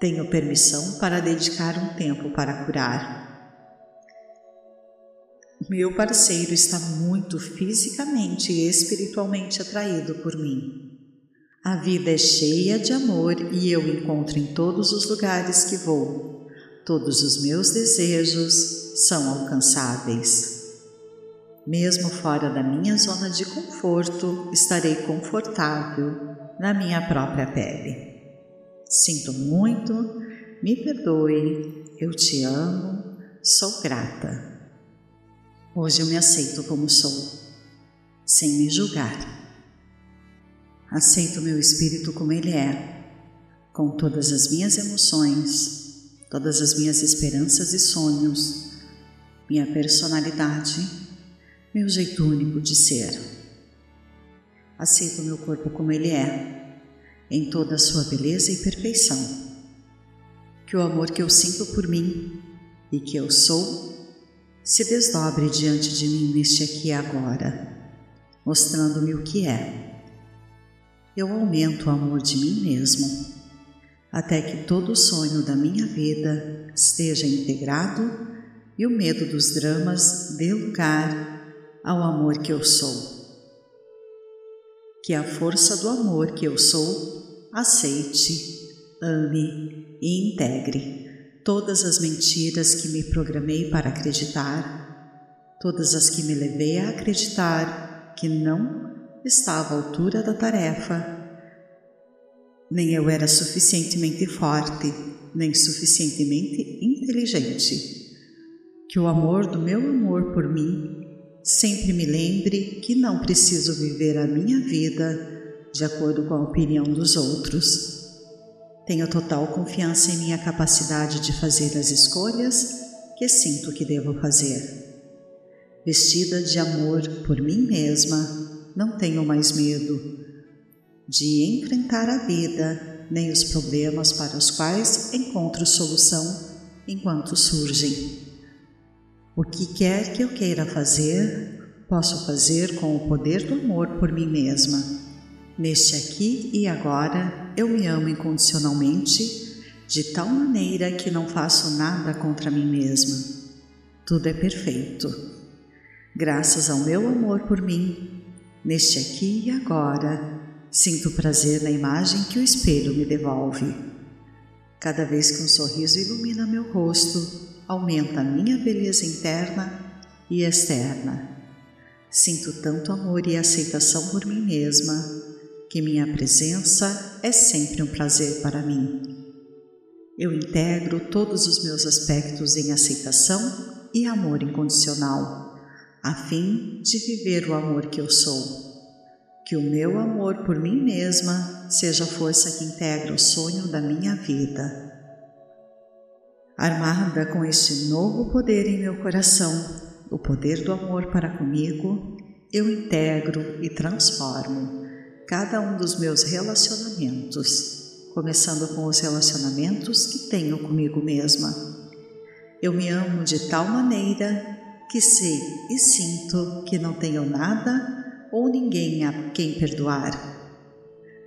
Tenho permissão para dedicar um tempo para curar. Meu parceiro está muito fisicamente e espiritualmente atraído por mim. A vida é cheia de amor e eu encontro em todos os lugares que vou. Todos os meus desejos são alcançáveis. Mesmo fora da minha zona de conforto, estarei confortável na minha própria pele. Sinto muito, me perdoe, eu te amo, sou grata. Hoje eu me aceito como sou, sem me julgar. Aceito meu espírito como ele é, com todas as minhas emoções, todas as minhas esperanças e sonhos, minha personalidade meu jeito único de ser. Aceito meu corpo como ele é, em toda a sua beleza e perfeição. Que o amor que eu sinto por mim e que eu sou se desdobre diante de mim neste aqui e agora, mostrando-me o que é. Eu aumento o amor de mim mesmo, até que todo o sonho da minha vida esteja integrado e o medo dos dramas dê lugar ao amor que eu sou. Que a força do amor que eu sou aceite, ame e integre todas as mentiras que me programei para acreditar, todas as que me levei a acreditar que não estava à altura da tarefa, nem eu era suficientemente forte, nem suficientemente inteligente. Que o amor do meu amor por mim Sempre me lembre que não preciso viver a minha vida de acordo com a opinião dos outros. Tenho total confiança em minha capacidade de fazer as escolhas que sinto que devo fazer. Vestida de amor por mim mesma, não tenho mais medo de enfrentar a vida nem os problemas para os quais encontro solução enquanto surgem. O que quer que eu queira fazer, posso fazer com o poder do amor por mim mesma. Neste aqui e agora, eu me amo incondicionalmente, de tal maneira que não faço nada contra mim mesma. Tudo é perfeito. Graças ao meu amor por mim, neste aqui e agora, sinto prazer na imagem que o espelho me devolve. Cada vez que um sorriso ilumina meu rosto, aumenta a minha beleza interna e externa. Sinto tanto amor e aceitação por mim mesma que minha presença é sempre um prazer para mim. Eu integro todos os meus aspectos em aceitação e amor incondicional, a fim de viver o amor que eu sou. Que o meu amor por mim mesma seja a força que integra o sonho da minha vida. Armada com este novo poder em meu coração, o poder do amor para comigo, eu integro e transformo cada um dos meus relacionamentos, começando com os relacionamentos que tenho comigo mesma. Eu me amo de tal maneira que sei e sinto que não tenho nada ou ninguém a quem perdoar.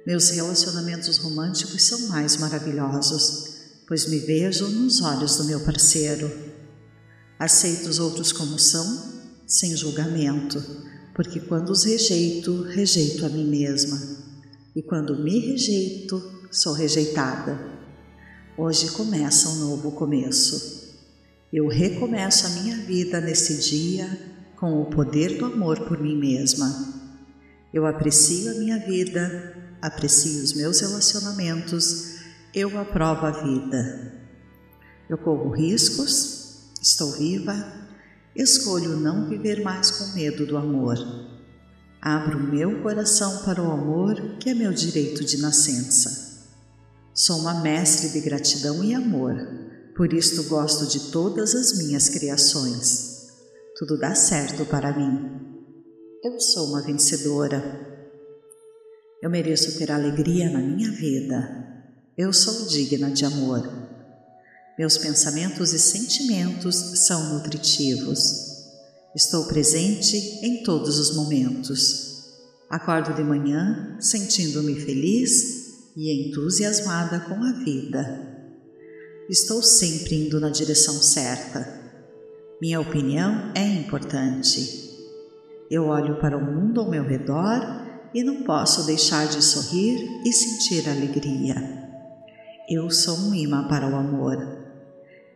Meus relacionamentos românticos são mais maravilhosos pois me vejo nos olhos do meu parceiro. Aceito os outros como são, sem julgamento, porque quando os rejeito, rejeito a mim mesma. E quando me rejeito, sou rejeitada. Hoje começa um novo começo. Eu recomeço a minha vida nesse dia com o poder do amor por mim mesma. Eu aprecio a minha vida, aprecio os meus relacionamentos eu aprovo a vida. Eu corro riscos, estou viva, escolho não viver mais com medo do amor. Abro meu coração para o amor, que é meu direito de nascença. Sou uma mestre de gratidão e amor, por isto gosto de todas as minhas criações. Tudo dá certo para mim. Eu sou uma vencedora. Eu mereço ter alegria na minha vida. Eu sou digna de amor. Meus pensamentos e sentimentos são nutritivos. Estou presente em todos os momentos. Acordo de manhã sentindo-me feliz e entusiasmada com a vida. Estou sempre indo na direção certa. Minha opinião é importante. Eu olho para o mundo ao meu redor e não posso deixar de sorrir e sentir alegria. Eu sou um imã para o amor.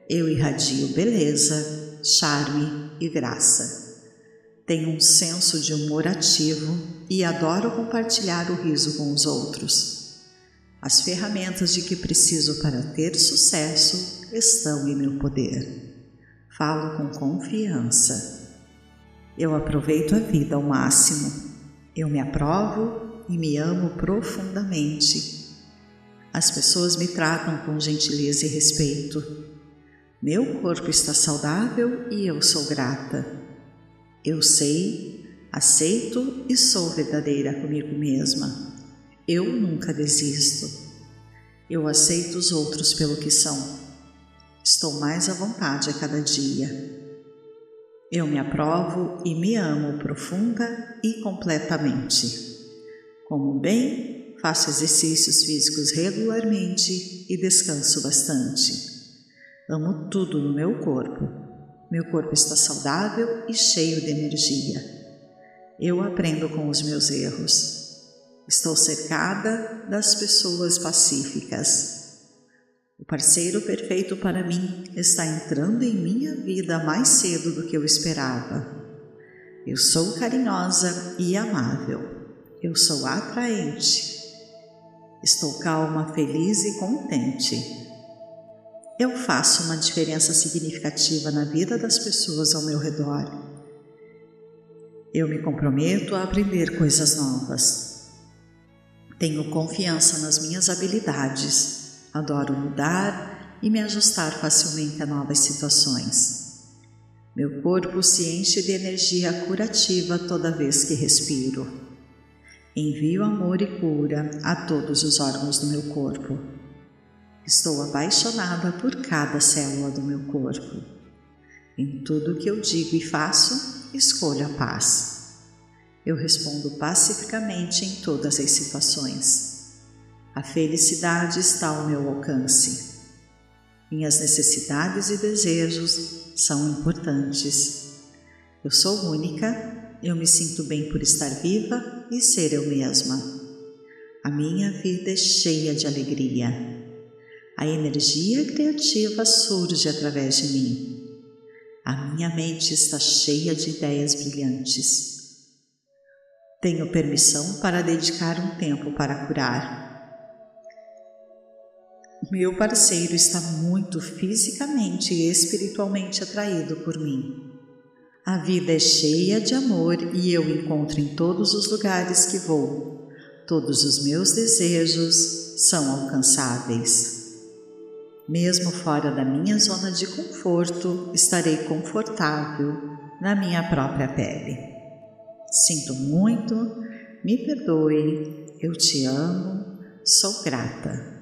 Eu irradio beleza, charme e graça. Tenho um senso de humor ativo e adoro compartilhar o riso com os outros. As ferramentas de que preciso para ter sucesso estão em meu poder. Falo com confiança. Eu aproveito a vida ao máximo. Eu me aprovo e me amo profundamente. As pessoas me tratam com gentileza e respeito. Meu corpo está saudável e eu sou grata. Eu sei, aceito e sou verdadeira comigo mesma. Eu nunca desisto. Eu aceito os outros pelo que são. Estou mais à vontade a cada dia. Eu me aprovo e me amo profunda e completamente. Como bem, faço exercícios físicos regularmente e descanso bastante. Amo tudo no meu corpo. Meu corpo está saudável e cheio de energia. Eu aprendo com os meus erros. Estou cercada das pessoas pacíficas. O parceiro perfeito para mim está entrando em minha vida mais cedo do que eu esperava. Eu sou carinhosa e amável. Eu sou atraente. Estou calma, feliz e contente. Eu faço uma diferença significativa na vida das pessoas ao meu redor. Eu me comprometo a aprender coisas novas. Tenho confiança nas minhas habilidades, adoro mudar e me ajustar facilmente a novas situações. Meu corpo se enche de energia curativa toda vez que respiro. Envio amor e cura a todos os órgãos do meu corpo. Estou apaixonada por cada célula do meu corpo. Em tudo que eu digo e faço, escolho a paz. Eu respondo pacificamente em todas as situações. A felicidade está ao meu alcance. Minhas necessidades e desejos são importantes. Eu sou única, eu me sinto bem por estar viva e ser eu mesma. A minha vida é cheia de alegria. A energia criativa surge através de mim. A minha mente está cheia de ideias brilhantes. Tenho permissão para dedicar um tempo para curar. Meu parceiro está muito fisicamente e espiritualmente atraído por mim. A vida é cheia de amor e eu encontro em todos os lugares que vou. Todos os meus desejos são alcançáveis. Mesmo fora da minha zona de conforto, estarei confortável na minha própria pele. Sinto muito, me perdoe, eu te amo, sou grata.